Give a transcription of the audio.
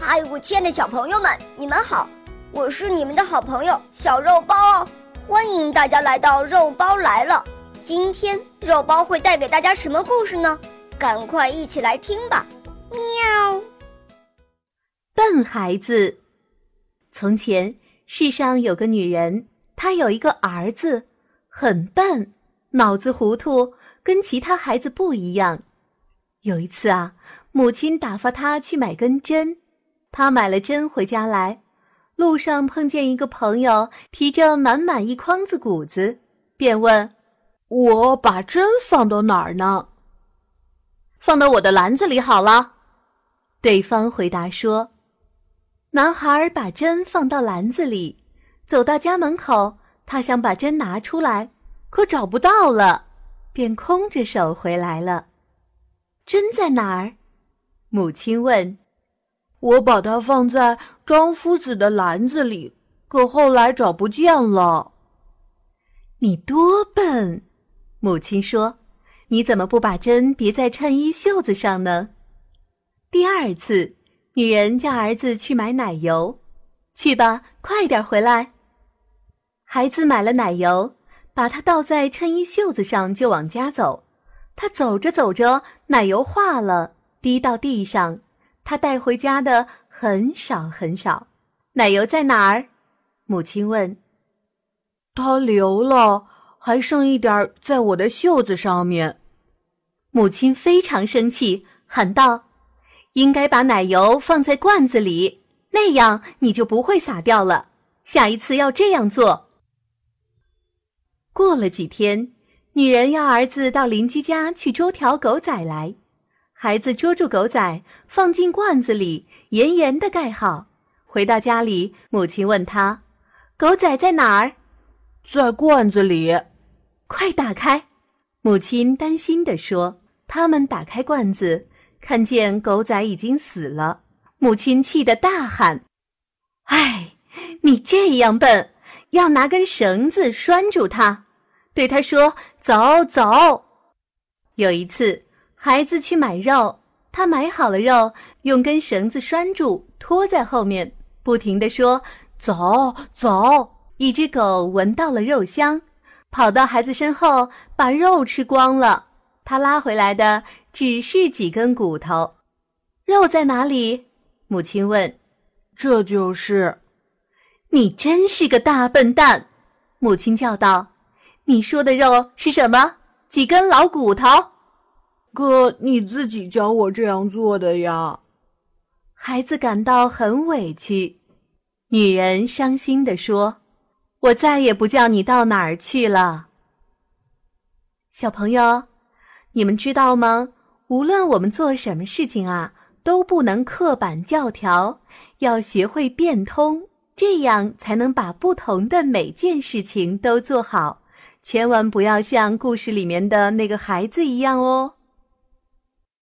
嗨，我亲爱的小朋友们，你们好！我是你们的好朋友小肉包哦，欢迎大家来到肉包来了。今天肉包会带给大家什么故事呢？赶快一起来听吧！喵。笨孩子。从前世上有个女人，她有一个儿子，很笨，脑子糊涂，跟其他孩子不一样。有一次啊，母亲打发他去买根针，他买了针回家来，路上碰见一个朋友提着满满一筐子谷子，便问：“我把针放到哪儿呢？”“放到我的篮子里好了。”对方回答说。男孩把针放到篮子里，走到家门口，他想把针拿出来，可找不到了，便空着手回来了。针在哪儿？母亲问。我把它放在张夫子的篮子里，可后来找不见了。你多笨！母亲说：“你怎么不把针别在衬衣袖子上呢？”第二次，女人叫儿子去买奶油，去吧，快点回来。孩子买了奶油，把它倒在衬衣袖子上，就往家走。他走着走着，奶油化了，滴到地上。他带回家的很少很少。奶油在哪儿？母亲问。他流了，还剩一点在我的袖子上面。母亲非常生气，喊道：“应该把奶油放在罐子里，那样你就不会洒掉了。下一次要这样做。”过了几天。女人要儿子到邻居家去捉条狗仔来，孩子捉住狗仔，放进罐子里，严严的盖好。回到家里，母亲问他：“狗仔在哪儿？”“在罐子里。”“快打开！”母亲担心地说。他们打开罐子，看见狗仔已经死了。母亲气得大喊：“哎，你这样笨，要拿根绳子拴住它。”对他说：“走走。”有一次，孩子去买肉，他买好了肉，用根绳子拴住，拖在后面，不停地说：“走走。”一只狗闻到了肉香，跑到孩子身后，把肉吃光了。他拉回来的只是几根骨头。肉在哪里？母亲问。“这就是。”你真是个大笨蛋！母亲叫道。你说的肉是什么？几根老骨头？可你自己教我这样做的呀。孩子感到很委屈。女人伤心地说：“我再也不叫你到哪儿去了。”小朋友，你们知道吗？无论我们做什么事情啊，都不能刻板教条，要学会变通，这样才能把不同的每件事情都做好。千万不要像故事里面的那个孩子一样哦。